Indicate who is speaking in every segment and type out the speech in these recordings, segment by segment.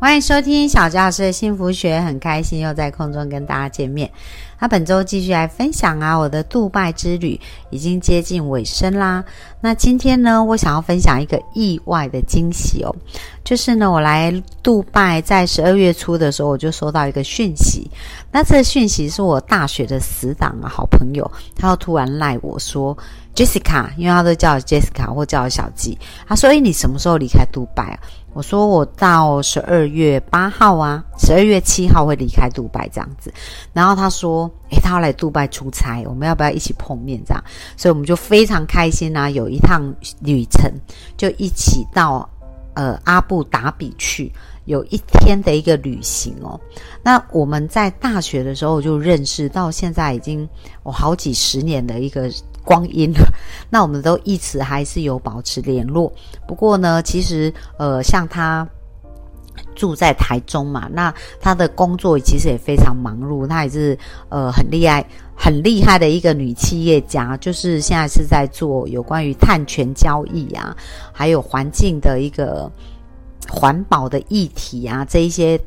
Speaker 1: 欢迎收听小教师的幸福学，很开心又在空中跟大家见面。那本周继续来分享啊，我的杜拜之旅已经接近尾声啦。那今天呢，我想要分享一个意外的惊喜哦，就是呢，我来杜拜在十二月初的时候，我就收到一个讯息。那这个讯息是我大学的死党啊，好朋友，他又突然赖我说，Jessica，因为他都叫 Jessica 或叫小吉，他说：“诶，你什么时候离开杜拜啊？”我说我到十二月八号啊，十二月七号会离开杜拜这样子。然后他说，诶，他要来杜拜出差，我们要不要一起碰面这样？所以我们就非常开心啊，有一趟旅程就一起到呃阿布达比去，有一天的一个旅行哦。那我们在大学的时候就认识，到现在已经我好几十年的一个。光阴了，那我们都一直还是有保持联络。不过呢，其实呃，像他住在台中嘛，那他的工作其实也非常忙碌。他也是呃很厉害、很厉害的一个女企业家，就是现在是在做有关于碳权交易啊，还有环境的一个环保的议题啊，这一些。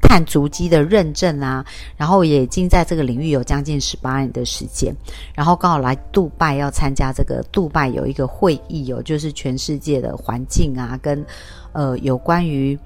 Speaker 1: 碳足迹的认证啊，然后也已经在这个领域有将近十八年的时间，然后刚好来杜拜要参加这个杜拜有一个会议哦，就是全世界的环境啊，跟呃有关于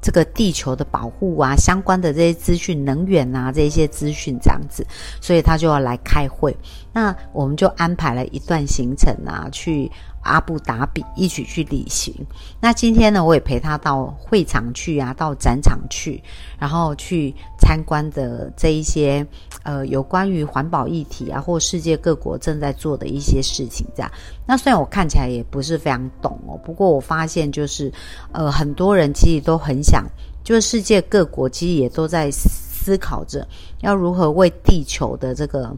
Speaker 1: 这个地球的保护啊相关的这些资讯、能源啊这些资讯这样子，所以他就要来开会。那我们就安排了一段行程啊，去。阿布达比一起去旅行。那今天呢，我也陪他到会场去啊，到展场去，然后去参观的这一些呃有关于环保议题啊，或世界各国正在做的一些事情。这样，那虽然我看起来也不是非常懂哦，不过我发现就是呃很多人其实都很想，就是世界各国其实也都在思考着要如何为地球的这个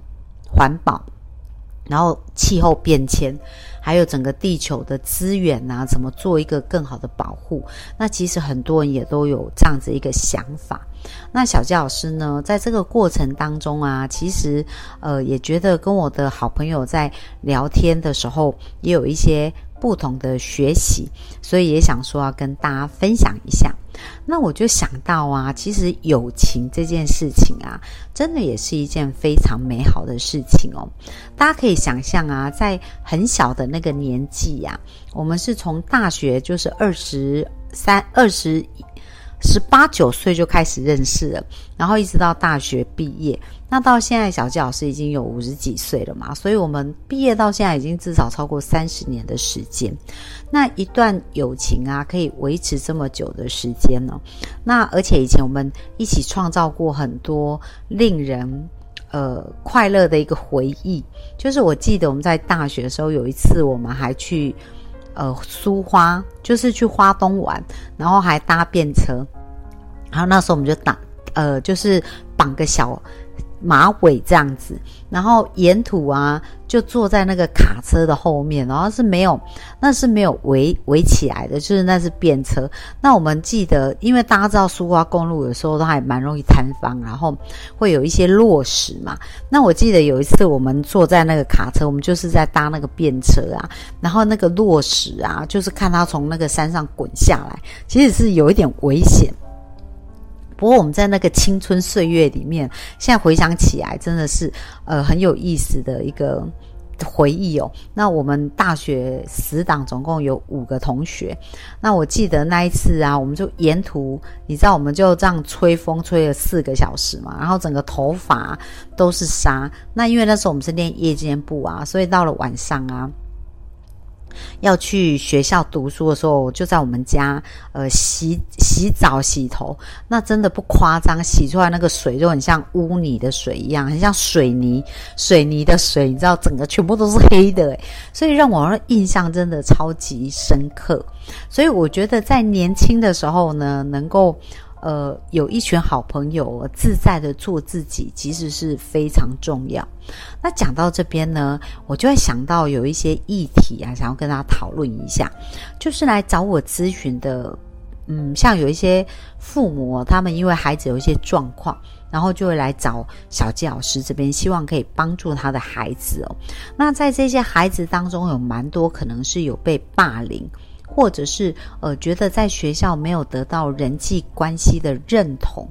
Speaker 1: 环保。然后气候变迁，还有整个地球的资源啊，怎么做一个更好的保护？那其实很多人也都有这样子一个想法。那小佳老师呢，在这个过程当中啊，其实呃也觉得跟我的好朋友在聊天的时候，也有一些不同的学习，所以也想说要跟大家分享一下。那我就想到啊，其实友情这件事情啊，真的也是一件非常美好的事情哦。大家可以想象啊，在很小的那个年纪呀，我们是从大学就是二十三、二十。十八九岁就开始认识了，然后一直到大学毕业，那到现在小纪老师已经有五十几岁了嘛，所以我们毕业到现在已经至少超过三十年的时间。那一段友情啊，可以维持这么久的时间呢？那而且以前我们一起创造过很多令人呃快乐的一个回忆，就是我记得我们在大学的时候有一次，我们还去。呃，苏花就是去花东玩，然后还搭便车，然后那时候我们就打，呃，就是绑个小。马尾这样子，然后沿途啊，就坐在那个卡车的后面，然后是没有，那是没有围围起来的，就是那是便车。那我们记得，因为大家知道苏花公路有时候都还蛮容易坍方，然后会有一些落石嘛。那我记得有一次我们坐在那个卡车，我们就是在搭那个便车啊，然后那个落石啊，就是看它从那个山上滚下来，其实是有一点危险。不过我们在那个青春岁月里面，现在回想起来，真的是呃很有意思的一个回忆哦。那我们大学死党总共有五个同学，那我记得那一次啊，我们就沿途，你知道，我们就这样吹风吹了四个小时嘛，然后整个头发都是沙。那因为那时候我们是练夜间部啊，所以到了晚上啊。要去学校读书的时候，就在我们家，呃，洗洗澡、洗头，那真的不夸张，洗出来那个水就很像污泥的水一样，很像水泥、水泥的水，你知道，整个全部都是黑的，诶所以让我印象真的超级深刻。所以我觉得在年轻的时候呢，能够呃，有一群好朋友，自在的做自己，其实是非常重要。那讲到这边呢，我就会想到有一些议题啊，想要跟大家讨论一下，就是来找我咨询的，嗯，像有一些父母，他们因为孩子有一些状况，然后就会来找小纪老师这边，希望可以帮助他的孩子哦。那在这些孩子当中，有蛮多可能是有被霸凌。或者是呃，觉得在学校没有得到人际关系的认同，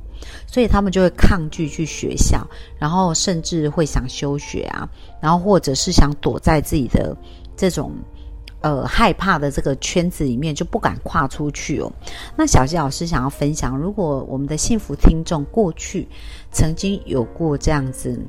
Speaker 1: 所以他们就会抗拒去学校，然后甚至会想休学啊，然后或者是想躲在自己的这种呃害怕的这个圈子里面，就不敢跨出去哦。那小谢老师想要分享，如果我们的幸福听众过去曾经有过这样子。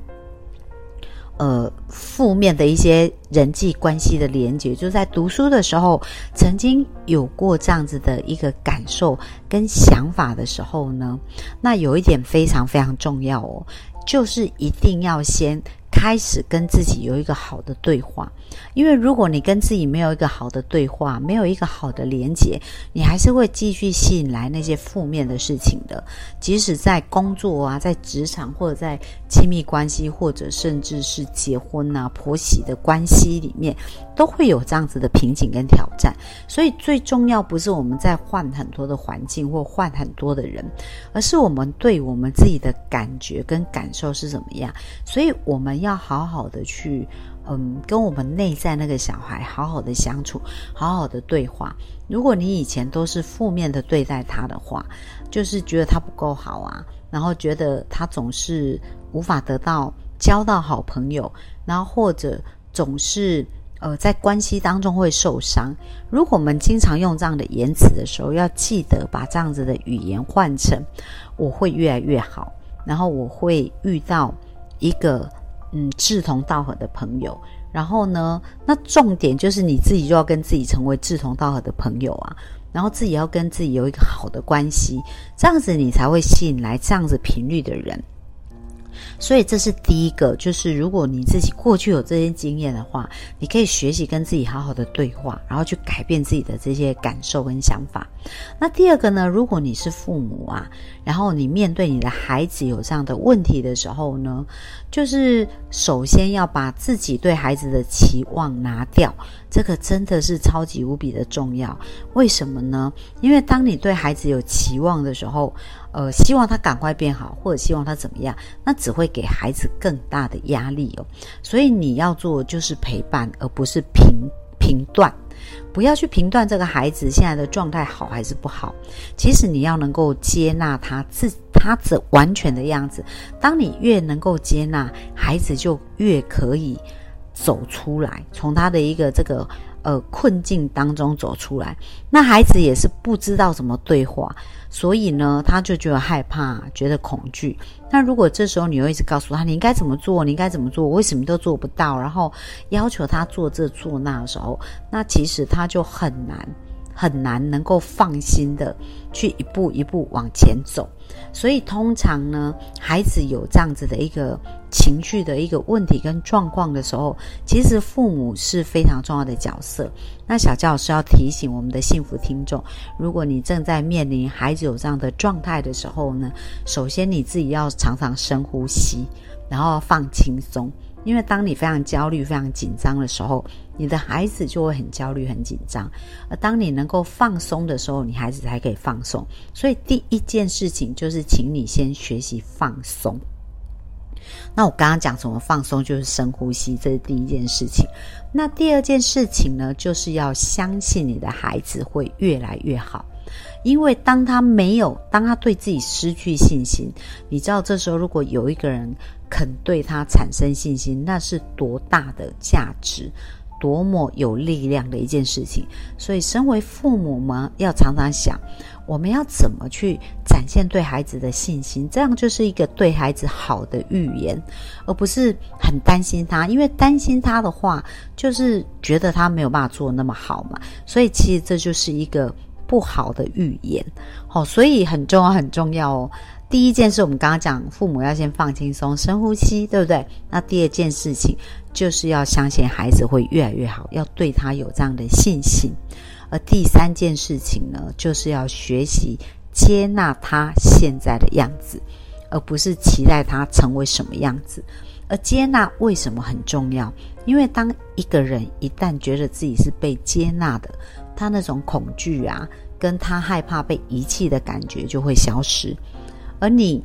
Speaker 1: 呃，负面的一些人际关系的连接，就在读书的时候，曾经有过这样子的一个感受跟想法的时候呢，那有一点非常非常重要哦，就是一定要先。开始跟自己有一个好的对话，因为如果你跟自己没有一个好的对话，没有一个好的连接，你还是会继续吸引来那些负面的事情的。即使在工作啊，在职场或者在亲密关系，或者甚至是结婚啊、婆媳的关系里面，都会有这样子的瓶颈跟挑战。所以最重要不是我们在换很多的环境或换很多的人，而是我们对我们自己的感觉跟感受是怎么样。所以我们。要要好好的去，嗯，跟我们内在那个小孩好好的相处，好好的对话。如果你以前都是负面的对待他的话，就是觉得他不够好啊，然后觉得他总是无法得到交到好朋友，然后或者总是呃在关系当中会受伤。如果我们经常用这样的言辞的时候，要记得把这样子的语言换成我会越来越好，然后我会遇到一个。嗯，志同道合的朋友，然后呢，那重点就是你自己就要跟自己成为志同道合的朋友啊，然后自己要跟自己有一个好的关系，这样子你才会吸引来这样子频率的人。所以这是第一个，就是如果你自己过去有这些经验的话，你可以学习跟自己好好的对话，然后去改变自己的这些感受跟想法。那第二个呢，如果你是父母啊，然后你面对你的孩子有这样的问题的时候呢，就是首先要把自己对孩子的期望拿掉，这个真的是超级无比的重要。为什么呢？因为当你对孩子有期望的时候，呃，希望他赶快变好，或者希望他怎么样，那只会给孩子更大的压力哦。所以你要做就是陪伴，而不是评评断。不要去评断这个孩子现在的状态好还是不好。其实你要能够接纳他自他这完全的样子。当你越能够接纳孩子，就越可以走出来，从他的一个这个。呃，困境当中走出来，那孩子也是不知道怎么对话，所以呢，他就觉得害怕，觉得恐惧。那如果这时候你又一直告诉他你应该怎么做，你应该怎么做，我为什么都做不到，然后要求他做这做那的时候，那其实他就很难。很难能够放心的去一步一步往前走，所以通常呢，孩子有这样子的一个情绪的一个问题跟状况的时候，其实父母是非常重要的角色。那小教老师要提醒我们的幸福听众，如果你正在面临孩子有这样的状态的时候呢，首先你自己要常常深呼吸，然后放轻松。因为当你非常焦虑、非常紧张的时候，你的孩子就会很焦虑、很紧张。而当你能够放松的时候，你孩子才可以放松。所以第一件事情就是，请你先学习放松。那我刚刚讲怎么放松，就是深呼吸，这是第一件事情。那第二件事情呢，就是要相信你的孩子会越来越好。因为当他没有，当他对自己失去信心，你知道，这时候如果有一个人肯对他产生信心，那是多大的价值，多么有力量的一件事情。所以，身为父母们要常常想，我们要怎么去展现对孩子的信心，这样就是一个对孩子好的预言，而不是很担心他。因为担心他的话，就是觉得他没有办法做那么好嘛。所以，其实这就是一个。不好的预言，好，所以很重要，很重要哦。第一件事，我们刚刚讲，父母要先放轻松，深呼吸，对不对？那第二件事情，就是要相信孩子会越来越好，要对他有这样的信心。而第三件事情呢，就是要学习接纳他现在的样子，而不是期待他成为什么样子。而接纳为什么很重要？因为当一个人一旦觉得自己是被接纳的，他那种恐惧啊，跟他害怕被遗弃的感觉就会消失。而你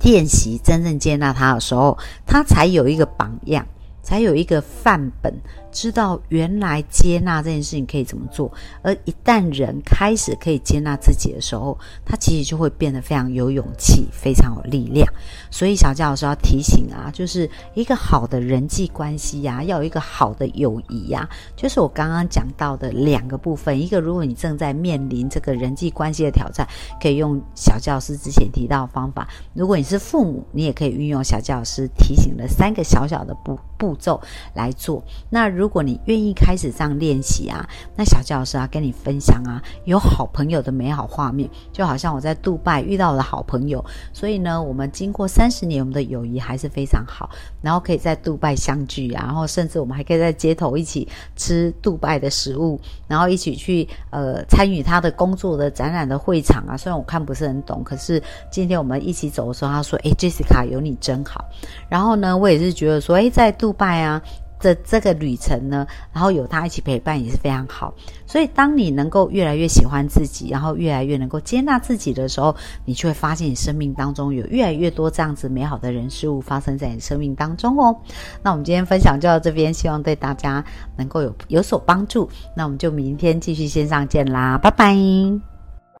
Speaker 1: 练习真正接纳他的时候，他才有一个榜样，才有一个范本。知道原来接纳这件事情可以怎么做，而一旦人开始可以接纳自己的时候，他其实就会变得非常有勇气，非常有力量。所以小佳老师要提醒啊，就是一个好的人际关系呀，要有一个好的友谊呀，就是我刚刚讲到的两个部分。一个，如果你正在面临这个人际关系的挑战，可以用小教师之前提到的方法；如果你是父母，你也可以运用小教师提醒的三个小小的步步骤来做。那如如果你愿意开始这样练习啊，那小教师啊跟你分享啊，有好朋友的美好画面，就好像我在杜拜遇到了好朋友，所以呢，我们经过三十年，我们的友谊还是非常好，然后可以在杜拜相聚啊，然后甚至我们还可以在街头一起吃杜拜的食物，然后一起去呃参与他的工作的展览的会场啊。虽然我看不是很懂，可是今天我们一起走的时候，他说：“诶 j e s s i c a 有你真好。”然后呢，我也是觉得说：“诶，在杜拜啊。”这这个旅程呢，然后有他一起陪伴也是非常好。所以，当你能够越来越喜欢自己，然后越来越能够接纳自己的时候，你就会发现你生命当中有越来越多这样子美好的人事物发生在你生命当中哦。那我们今天分享就到这边，希望对大家能够有有所帮助。那我们就明天继续线上见啦，拜拜。